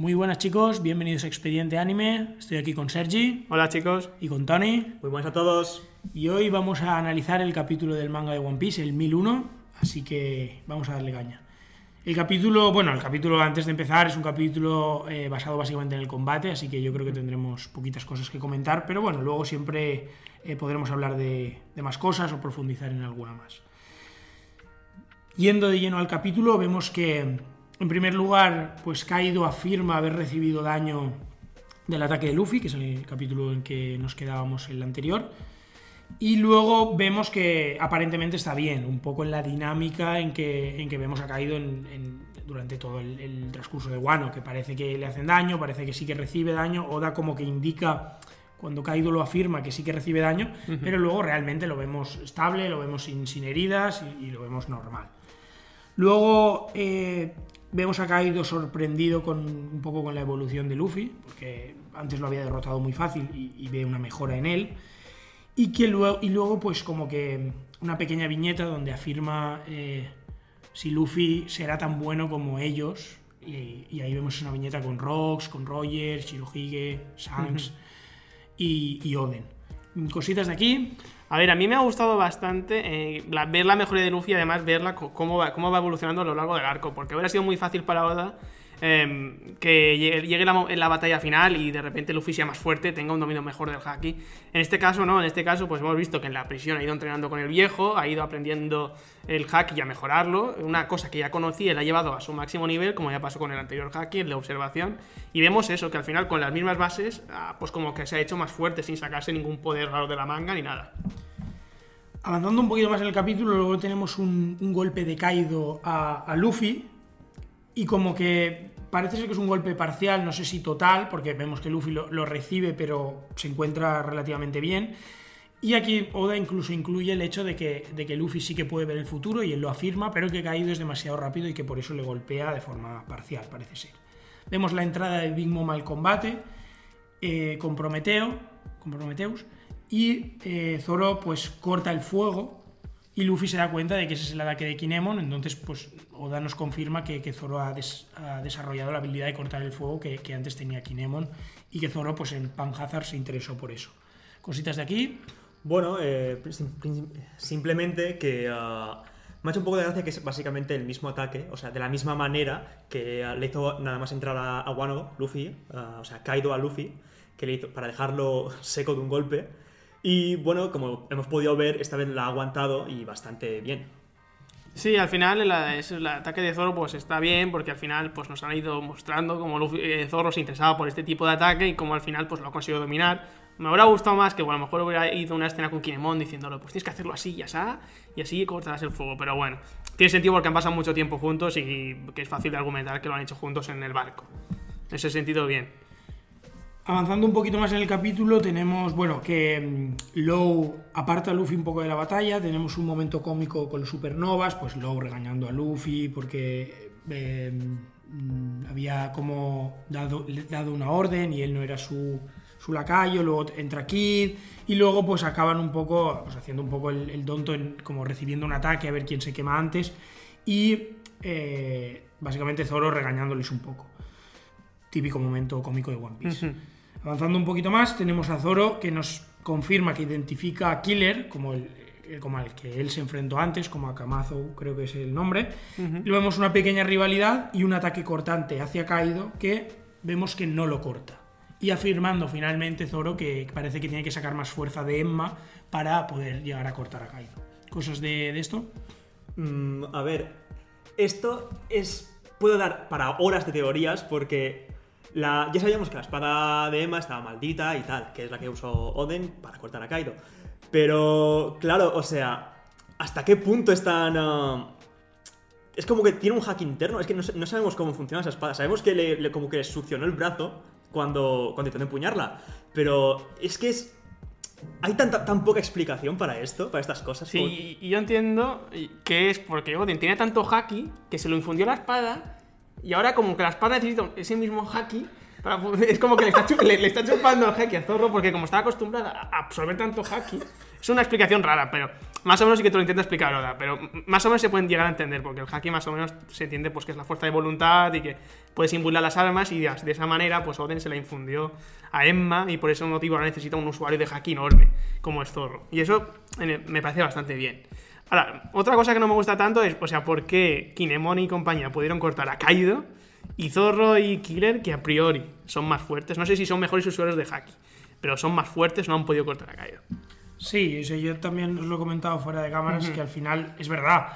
Muy buenas chicos, bienvenidos a Expediente Anime. Estoy aquí con Sergi Hola chicos. y con Tony. Muy buenas a todos. Y hoy vamos a analizar el capítulo del manga de One Piece, el 1001. Así que vamos a darle caña. El capítulo, bueno, el capítulo antes de empezar es un capítulo eh, basado básicamente en el combate, así que yo creo que tendremos poquitas cosas que comentar, pero bueno, luego siempre eh, podremos hablar de, de más cosas o profundizar en alguna más. Yendo de lleno al capítulo, vemos que en primer lugar, pues Kaido afirma haber recibido daño del ataque de Luffy, que es el capítulo en que nos quedábamos en el anterior. Y luego vemos que aparentemente está bien, un poco en la dinámica en que, en que vemos a Kaido en- en- durante todo el, el transcurso de Wano, que parece que le hacen daño, parece que sí que recibe daño, Oda como que indica cuando Kaido lo afirma que sí que recibe daño, pero luego realmente lo vemos estable, lo vemos sin, sin heridas y, y lo vemos normal. Luego eh, vemos a Kaido sorprendido con un poco con la evolución de Luffy, porque antes lo había derrotado muy fácil y, y ve una mejora en él. Y, que luego, y luego, pues como que una pequeña viñeta donde afirma eh, si Luffy será tan bueno como ellos. Y, y ahí vemos una viñeta con Rox, con Roger, Shirohige, Shanks y, y Oden. Cositas de aquí. A ver, a mí me ha gustado bastante eh, la- ver la mejoría de Luffy y además verla cómo va, cómo va evolucionando a lo largo del arco. Porque hubiera sido muy fácil para Oda eh, que llegue, la, en la batalla final y de repente Luffy sea más fuerte, tenga un dominio mejor del haki. En este caso, no. En este caso, pues hemos visto que en la prisión ha ido entrenando con el viejo, ha ido aprendiendo el haki a mejorarlo. Una cosa que ya conocía, la ha llevado a su máximo nivel, como ya pasó con el anterior haki, el de observación. Y vemos eso, que al final con las mismas bases, ah, pues como que se ha hecho más fuerte sin sacarse ningún poder raro de la manga ni nada. Avanzando un poquito más en el capítulo, luego tenemos un, un golpe de Kaido a, a Luffy. Y como que parece ser que es un golpe parcial, no sé si total, porque vemos que Luffy lo, recibe, pero se encuentra relativamente bien. Y aquí Oda incluso incluye el hecho de que, de que Luffy sí que puede ver el futuro y él lo afirma, pero que Kaido es demasiado rápido y que por eso le golpea de forma parcial, parece ser. Vemos la entrada de Big Mom al combate eh, con Prometeo, y eh, Zoro pues corta el fuego y Luffy se da cuenta de que ese es el ataque de Kinemon, entonces pues Oda nos confirma que, que Zoro ha, des- ha desarrollado la habilidad de cortar el fuego que, que antes tenía Kinemon y que Zoro pues en Panhazard se interesó por eso. Cositas de aquí. Bueno, eh, sim- sim- simplemente que ah, me ha hecho un poco de gracia que es básicamente el mismo ataque, o sea, de la misma manera que le hizo nada más entrar a, a Wano, Luffy, ah, o sea, Kaido a Luffy, que le hizo para dejarlo seco de un golpe. Y bueno, como hemos podido ver, esta vez la ha aguantado y bastante bien. Sí, al final el, ataque de Zoro pues está bien porque al final pues nos han ido mostrando cómo eh, Zoro se interesaba por este tipo de ataque y cómo al final pues lo ha conseguido dominar. Me hubiera gustado más que bueno, a lo mejor hubiera ido una escena con Kinemon diciéndole pues tienes que hacerlo así y así y así cortarás el fuego, pero bueno, tiene sentido porque han pasado mucho tiempo juntos y que es fácil de argumentar que lo han hecho juntos en el barco. En ese sentido, bien. Avanzando un poquito más en el capítulo, tenemos, bueno, que mm, Low aparta a Luffy un poco de la batalla, tenemos un momento cómico con los supernovas, pues Low regañando a Luffy porque eh, mm, había como dado, dado una orden y él no era su, su lacayo, luego entra Kid y luego pues acaban un poco, pues haciendo un poco el, el tonto, en- como recibiendo un ataque a ver quién se quema antes. Y eh, básicamente Zoro regañándoles un poco. Típico momento cómico de One Piece. Avanzando un poquito más, tenemos a Zoro que nos confirma que identifica a Killer como el, eh, como al que él se enfrentó antes, como a Kamazo, creo que es el nombre. Y vemos una pequeña rivalidad y un ataque cortante hacia Kaido que vemos que no lo corta. Y afirmando finalmente Zoro que parece que tiene que sacar más fuerza de Emma para poder llegar a cortar a Kaido. ¿Cosas de, de esto? Mm, a ver, esto es. Puedo dar para horas de teorías porque la, ya sabíamos que la espada de Emma estaba maldita y tal, que es la que usó Oden para cortar a Kaido. Pero, claro, o sea, ¿hasta qué punto están. ah, es como que tiene un hack interno, es que no, no sabemos cómo funciona esa espada. Sabemos que le, le- como que le succionó el brazo cuando, cuando intentó empuñarla. Pero es que es. Hay tanta, tan poca explicación para esto, para estas cosas. como- Sí, y yo entiendo que es porque Odin tiene tanto haki que se lo infundió la espada y ahora como que la espada necesita ese mismo haki para es como que le está, le- le está chupando el haki a Zorro porque como está acostumbrada a absorber tanto haki es una explicación rara, pero más o menos sí que te lo intenta explicar Oda, pero más o menos se pueden llegar a entender, porque el haki más o menos se entiende pues que es la fuerza de voluntad y que puedes imbular las armas y de, esa manera pues Oden se la infundió a Emma y por ese motivo ahora necesita un usuario de haki enorme como es Zorro. Y eso me parece bastante bien. Ahora, otra cosa que no me gusta tanto es, o sea, por qué Kinemon y compañía pudieron cortar a Kaido y Zorro y Killer, que a priori son más fuertes. No sé si son mejores usuarios de haki, pero son más fuertes, no han podido cortar a Kaido. Sí, eso yo también os lo he comentado fuera de cámaras, que al final es verdad.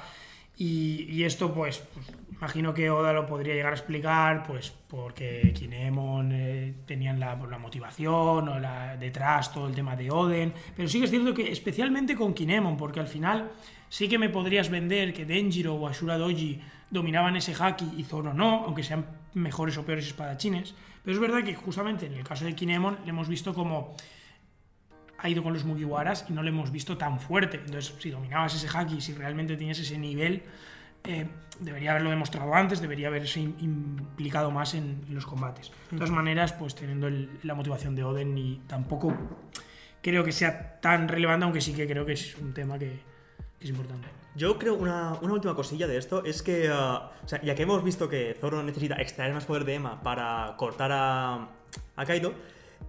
Y, y esto, pues, pues, imagino que Oda lo podría llegar a explicar, pues, porque Kinemon eh, tenían la, motivación o la, detrás todo el tema de Oden. Pero sí que es cierto que, especialmente con Kinemon, porque al final sí que me podrías vender que Denjiro o Ashura Doji dominaban ese haki y Zoro no, aunque sean mejores o peores espadachines. Pero es verdad que justamente en el caso de Kinemon le hemos visto como ha ido con los Mugiwaras y no lo hemos visto tan fuerte. Entonces, si dominabas ese haki, si realmente tenías ese nivel, eh, debería haberlo demostrado antes, debería haberse implicado más en, en, los combates. De todas maneras, pues teniendo el, la motivación de Oden y tampoco creo que sea tan relevante, aunque sí que creo que es un tema que, que es importante. Yo creo una, una, última cosilla de esto es que, uh, o sea, ya que hemos visto que Zoro necesita extraer más poder de Emma para cortar a, a Kaido,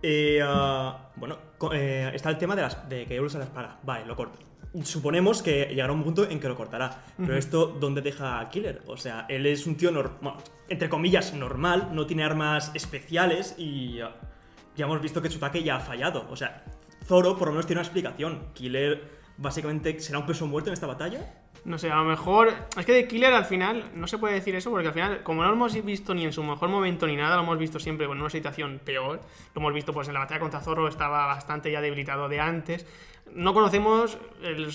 eh, uh, bueno, eh, está el tema de, las, de que usa la espada. Vale, lo corto. Suponemos que llegará un punto en que lo cortará. Pero uh -huh. esto, ¿dónde deja a Killer? O sea, él es un tío, bueno, entre comillas, normal, no tiene armas especiales y uh, ya hemos visto que Tsutake ya ha fallado. O sea, Zoro por lo menos tiene una explicación. Killer básicamente será un peso muerto en esta batalla. No sé, a lo mejor. Es que de Killer al final no se puede decir eso porque al final, como no lo hemos visto ni en su mejor momento ni nada, lo hemos visto siempre en una situación peor. Lo hemos visto pues en la batalla contra Zorro, estaba bastante ya debilitado de antes. No conocemos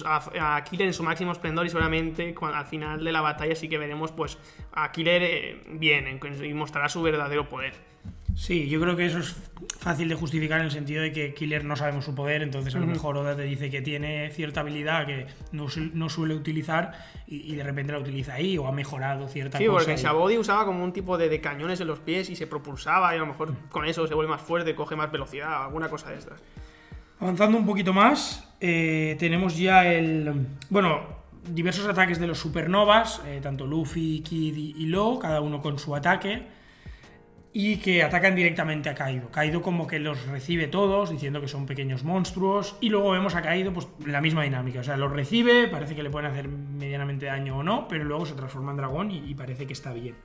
a, Killer en su máximo esplendor y seguramente cuando, al final de la batalla sí que veremos pues a Killer eh, bien y mostrará su verdadero poder. Sí, yo creo que eso es fácil de justificar en el sentido de que Killer no sabemos su poder, entonces a lo mejor Oda te dice que tiene cierta habilidad que no, no suele utilizar y, y, de repente la utiliza ahí o ha mejorado cierta sí, cosa. Sí, porque Shabody usaba como un tipo de, de, cañones en los pies y se propulsaba y a lo mejor con eso se vuelve más fuerte, coge más velocidad, alguna cosa de estas. Avanzando un poquito más, eh, tenemos ya el... Bueno, diversos ataques de los supernovas, eh, tanto Luffy, Kid y, y Law, cada uno con su ataque y que atacan directamente a Kaido. Kaido como que los recibe todos, diciendo que son pequeños monstruos, y luego vemos a Kaido pues la misma dinámica, o sea, los recibe, parece que le pueden hacer medianamente daño o no, pero luego se transforma en dragón y, y parece que está bien.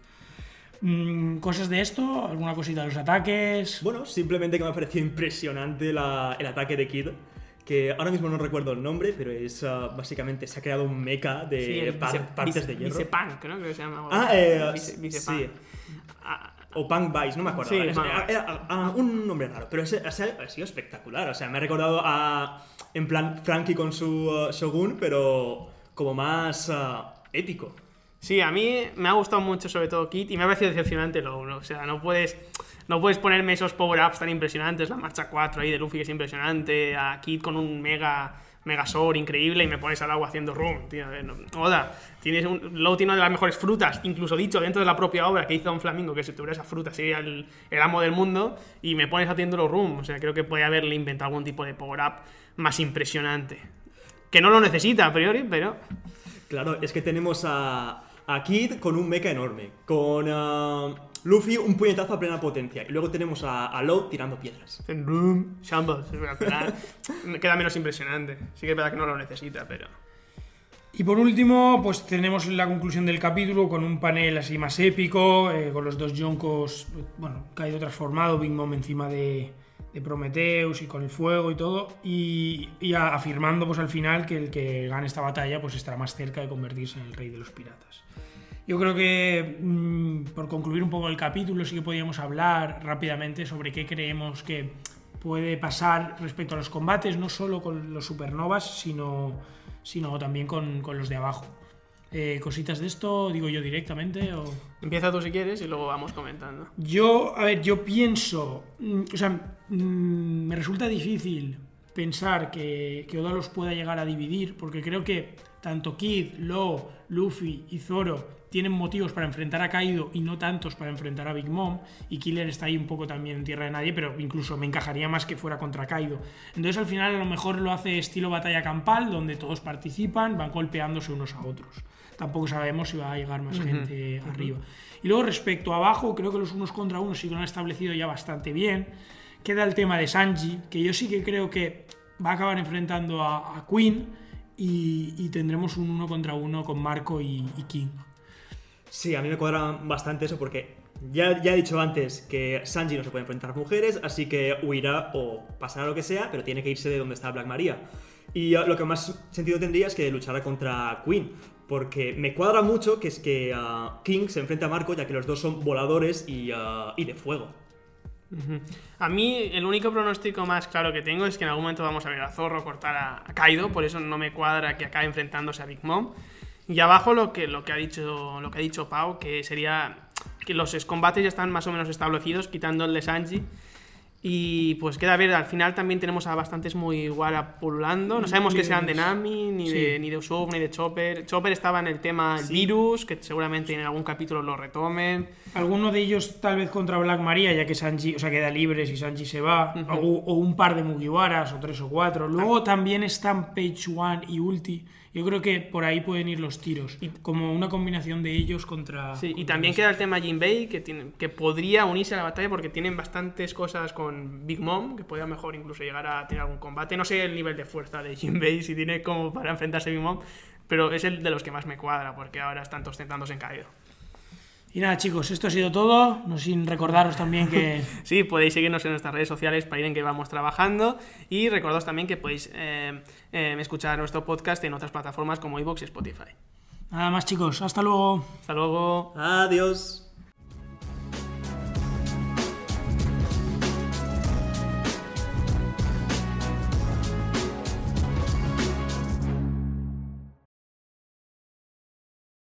Mm, ¿Cosas de esto? ¿Alguna cosita de los ataques? Bueno, simplemente que me ha parecido impresionante la, el ataque de Kid que ahora mismo no recuerdo el nombre, pero es uh, básicamente se ha creado un mecha de sí, par vice, partes vice, de hierro. Vicepunk, ¿no? Creo que se llama. Ah, eh, vice, vice sí. O Punk Vice, no me acuerdo. Sí, era, era, era, era, un nombre raro, pero ese, ese, ha sido espectacular. O sea, me ha recordado a. En plan, Frankie con su uh, Shogun, pero como más uh, épico. Sí, a mí me ha gustado mucho, sobre todo Kit, y me ha parecido decepcionante lo uno. O sea, no puedes. No puedes ponerme esos power-ups tan impresionantes, la marcha 4 ahí de Luffy que es impresionante, a Kid con un mega Megasor increíble y me pones al agua haciendo rum, tío. Oda, tienes un, luego tiene una de las mejores frutas, incluso dicho dentro de la propia obra que hizo un Flamingo, que si tuviera esa fruta sería el, amo del mundo, y me pones haciendo los rum. O sea, creo que puede haberle inventado algún tipo de power-up más impresionante. Que no lo necesita a priori, pero. Claro, es que tenemos a, a Kid con un mecha enorme, con. Uh... Luffy un puñetazo a plena potencia. Y luego tenemos a, a Law tirando piedras. Shambles. Queda menos impresionante. Sí que es verdad que no lo necesita, pero. Y por último, pues tenemos la conclusión del capítulo con un panel así más épico, eh, con los dos Yonkos, bueno, caído transformado, Big Mom encima de, de, Prometheus y con el fuego y todo, y, y afirmando pues al final que el que gane esta batalla pues estará más cerca de convertirse en el rey de los piratas. Yo creo que, mmm, por concluir un poco el capítulo, sí que podríamos hablar rápidamente sobre qué creemos que puede pasar respecto a los combates, no solo con los supernovas, sino, sino también con, con los de abajo. Eh, ¿Cositas de esto digo yo directamente? O... Empieza tú si quieres y luego vamos comentando. Yo, a ver, yo pienso, o sea, me resulta difícil pensar que, que Oda los pueda llegar a dividir, porque creo que tanto Kid, Law, Luffy y Zoro tienen motivos para enfrentar a Kaido y no tantos para enfrentar a Big Mom. Y Killer está ahí un poco también en tierra de nadie, pero incluso me encajaría más que fuera contra Kaido. Entonces al final a lo mejor lo hace estilo batalla campal, donde todos participan, van golpeándose unos a otros. Tampoco sabemos si va a llegar más gente arriba. Y luego respecto a abajo, creo que los unos contra unos sí que lo han establecido ya bastante bien. Queda el tema de Sanji, que yo sí que creo que va a acabar enfrentando a, a Queen y, tendremos un uno contra uno con Marco y, King. Sí, a mí me cuadra bastante eso porque ya, ya, he dicho antes que Sanji no se puede enfrentar a mujeres, así que huirá o pasará lo que sea, pero tiene que irse de donde está Black Maria. Y lo que más sentido tendría es que luchara contra Queen, porque me cuadra mucho que es que uh, King se enfrenta a Marco, ya que los dos son voladores y, uh, y de fuego. A mí el único pronóstico más claro que tengo es que en algún momento vamos a ver a Zorro cortar a Kaido, por eso no me cuadra que acabe enfrentándose a Big Mom. Y abajo lo que, lo que, ha, dicho, lo que ha dicho Pau, que sería que los combates ya están más o menos establecidos, quitando el de Sanji. Y pues queda ver, al final también tenemos a bastantes muy igual pululando. No sabemos que sean de Nami, ni, sí. de, ni de Usopp, ni de Chopper. Chopper estaba en el tema sí. virus, que seguramente en algún capítulo lo retomen. Alguno de ellos tal vez contra Black Maria, ya que Sanji, o sea, queda libre si Sanji se va. Uh -huh. o, o, un par de Mugiwaras, o tres o cuatro. Luego ah. también están Page One y Ulti. Yo creo que por ahí pueden ir los tiros. Y como una combinación de ellos contra. Sí, contra y también queda el tema Jinbei, que, tiene, que podría unirse a la batalla porque tienen bastantes cosas con Big Mom, que podría mejor incluso llegar a tener algún combate. No sé el nivel de fuerza de Jinbei, si tiene como para enfrentarse a Big Mom, pero es el de los que más me cuadra, porque ahora están todos centrándose en Kaido. Y nada, chicos, esto ha sido todo. No sin recordaros también que. sí, podéis seguirnos en nuestras redes sociales para ir en que vamos trabajando. Y recordaros también que podéis eh, eh, escuchar nuestro podcast en otras plataformas como iVoox y Spotify. Nada más, chicos. Hasta luego. Hasta luego. Adiós.